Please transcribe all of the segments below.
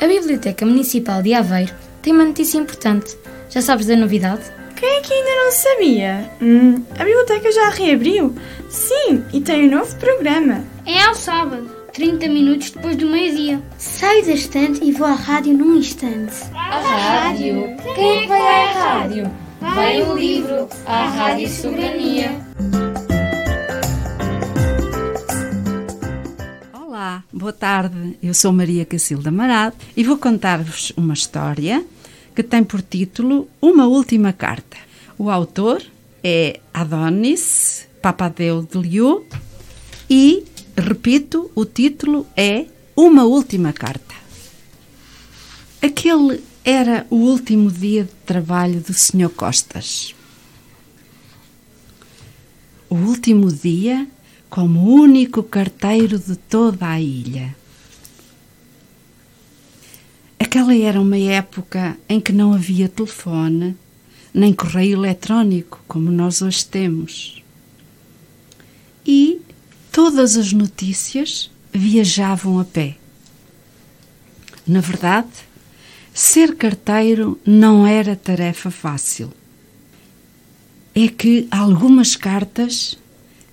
A Biblioteca Municipal de Aveiro tem uma notícia importante. Já sabes da novidade? Quem é que ainda não sabia? Hum, a biblioteca já reabriu? Sim, e tem um novo programa. É ao sábado, 30 minutos depois do meio-dia. Saio da estante e vou à rádio num instante. À rádio? Quem é que vai à rádio? Vai o livro, à Rádio Soberania. Boa tarde. Eu sou Maria Cacilda Marado e vou contar-vos uma história que tem por título Uma Última Carta. O autor é Adonis Papadeu de Liu e, repito, o título é Uma Última Carta. Aquele era o último dia de trabalho do Sr. Costas. O último dia como único carteiro de toda a ilha. Aquela era uma época em que não havia telefone, nem correio eletrónico como nós hoje temos. E todas as notícias viajavam a pé. Na verdade, ser carteiro não era tarefa fácil. É que algumas cartas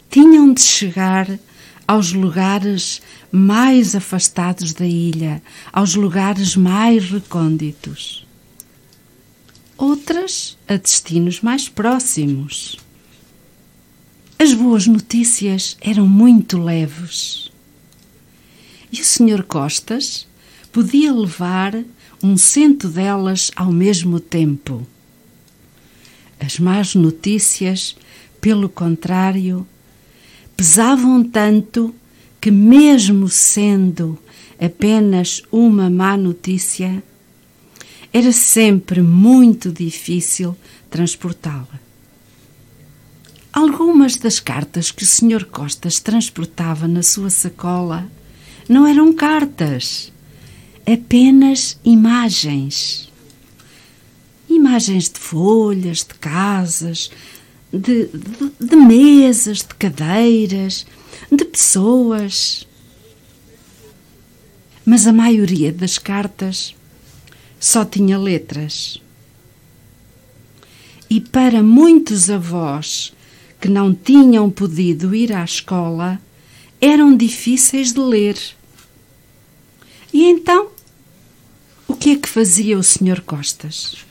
tinham de chegar aos lugares mais afastados da ilha, aos lugares mais recônditos. Outras a destinos mais próximos. As boas notícias eram muito leves. E o Sr. Costas podia levar um cento delas ao mesmo tempo. As más notícias, pelo contrário, pesavam tanto que, mesmo sendo apenas uma má notícia, era sempre muito difícil transportá-la. Algumas das cartas que o Sr. Costas transportava na sua sacola não eram cartas, apenas imagens. Imagens de folhas, de casas, de, de, de mesas, de cadeiras, de pessoas. Mas a maioria das cartas só tinha letras. E para muitos avós que não tinham podido ir à escola, eram difíceis de ler. E então, o que é que fazia o Sr. Costas?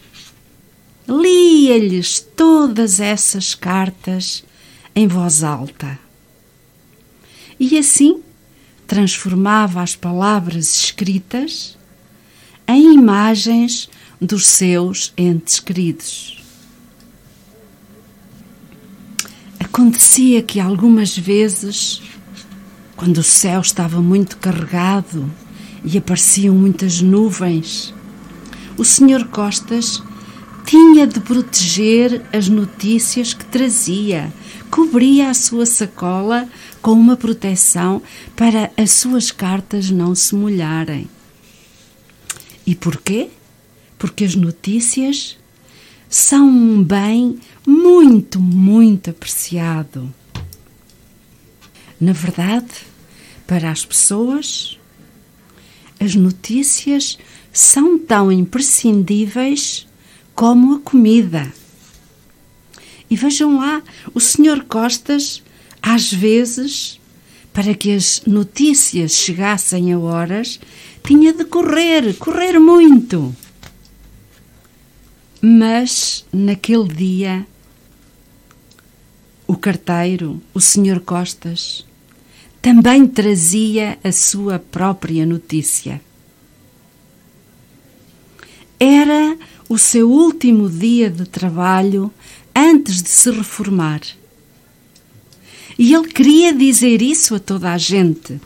Lia-lhes todas essas cartas em voz alta. E assim transformava as palavras escritas em imagens dos seus entes queridos. Acontecia que algumas vezes, quando o céu estava muito carregado e apareciam muitas nuvens, o Sr. Costas tinha de proteger as notícias que trazia, cobria a sua sacola com uma proteção para as suas cartas não se molharem. E porquê? Porque as notícias são um bem muito, muito apreciado. Na verdade, para as pessoas, as notícias são tão imprescindíveis como a comida. E vejam lá, o Sr. Costas, às vezes, para que as notícias chegassem a horas, tinha de correr, correr muito. Mas, naquele dia, o carteiro, o Sr. Costas, também trazia a sua própria notícia. Era o seu último dia de trabalho antes de se reformar. E ele queria dizer isso a toda a gente.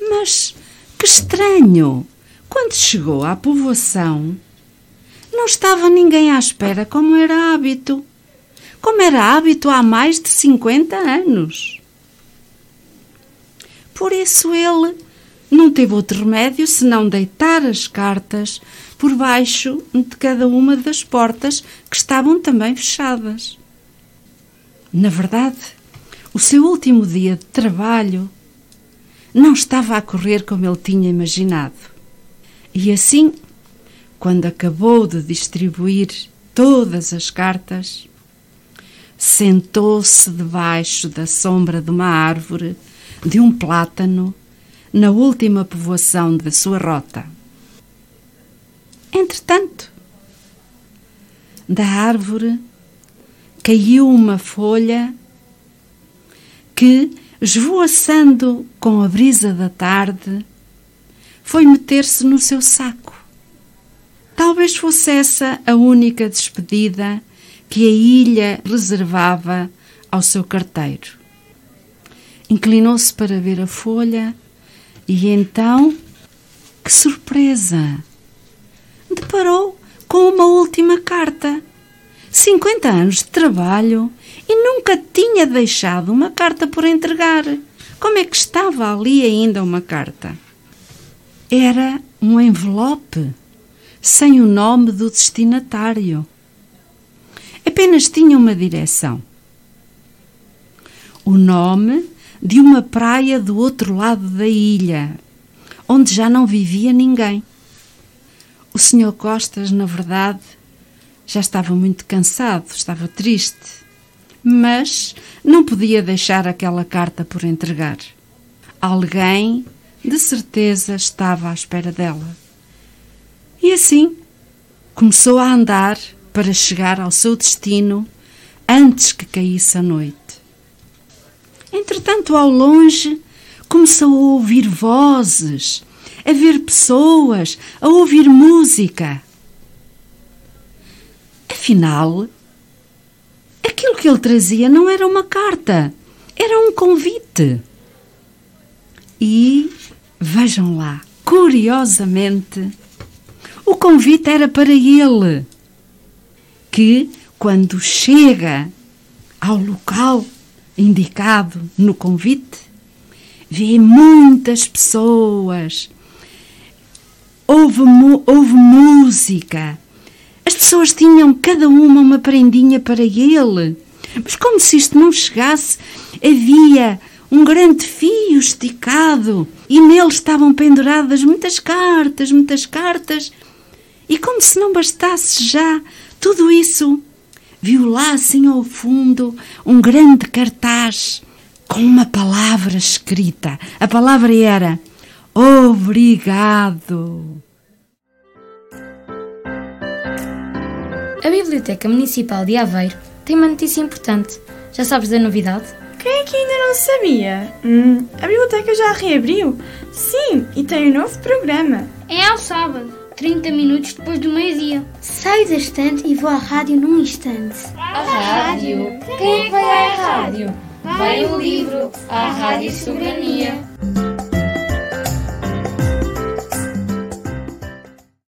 Mas que estranho! Quando chegou à povoação, não estava ninguém à espera como era hábito. Como era hábito há mais de 50 anos. Por isso ele não teve outro remédio senão deitar as cartas por baixo de cada uma das portas que estavam também fechadas. Na verdade, o seu último dia de trabalho não estava a correr como ele tinha imaginado. E assim, quando acabou de distribuir todas as cartas, sentou-se debaixo da sombra de uma árvore, de um plátano, na última povoação da sua rota. Entretanto, da árvore caiu uma folha que, esvoaçando com a brisa da tarde, foi meter-se no seu saco. Talvez fosse essa a única despedida que a ilha reservava ao seu carteiro. Inclinou-se para ver a folha e então, que surpresa! Deparou com uma última carta. 50 anos de trabalho e nunca tinha deixado uma carta por entregar. Como é que estava ali ainda uma carta? Era um envelope sem o nome do destinatário. Apenas tinha uma direção. O nome de uma praia do outro lado da ilha, onde já não vivia ninguém. O senhor Costas, na verdade, já estava muito cansado, estava triste, mas não podia deixar aquela carta por entregar. Alguém, de certeza, estava à espera dela. E assim começou a andar para chegar ao seu destino antes que caísse a noite. Entretanto, ao longe, começou a ouvir vozes, a ver pessoas, a ouvir música. Afinal, aquilo que ele trazia não era uma carta, era um convite. E, vejam lá, curiosamente, o convite era para ele, que, quando chega ao local indicado no convite, vê muitas pessoas, houve, houve música. As pessoas tinham cada uma uma prendinha para ele. Mas como se isto não chegasse, havia um grande fio esticado e nele estavam penduradas muitas cartas, muitas cartas. E como se não bastasse já tudo isso, viu lá assim ao fundo um grande cartaz com uma palavra escrita. A palavra era Obrigado. A Biblioteca Municipal de Aveiro tem uma notícia importante. Já sabes da novidade? Quem é que ainda não sabia? Hum, a biblioteca já reabriu? Sim, e tem um novo programa. É ao sábado, 30 minutos depois do meio-dia. Saio da estante e vou à rádio num instante. A rádio? Quem é vai à rádio? Vai o livro, à Rádio Soberania.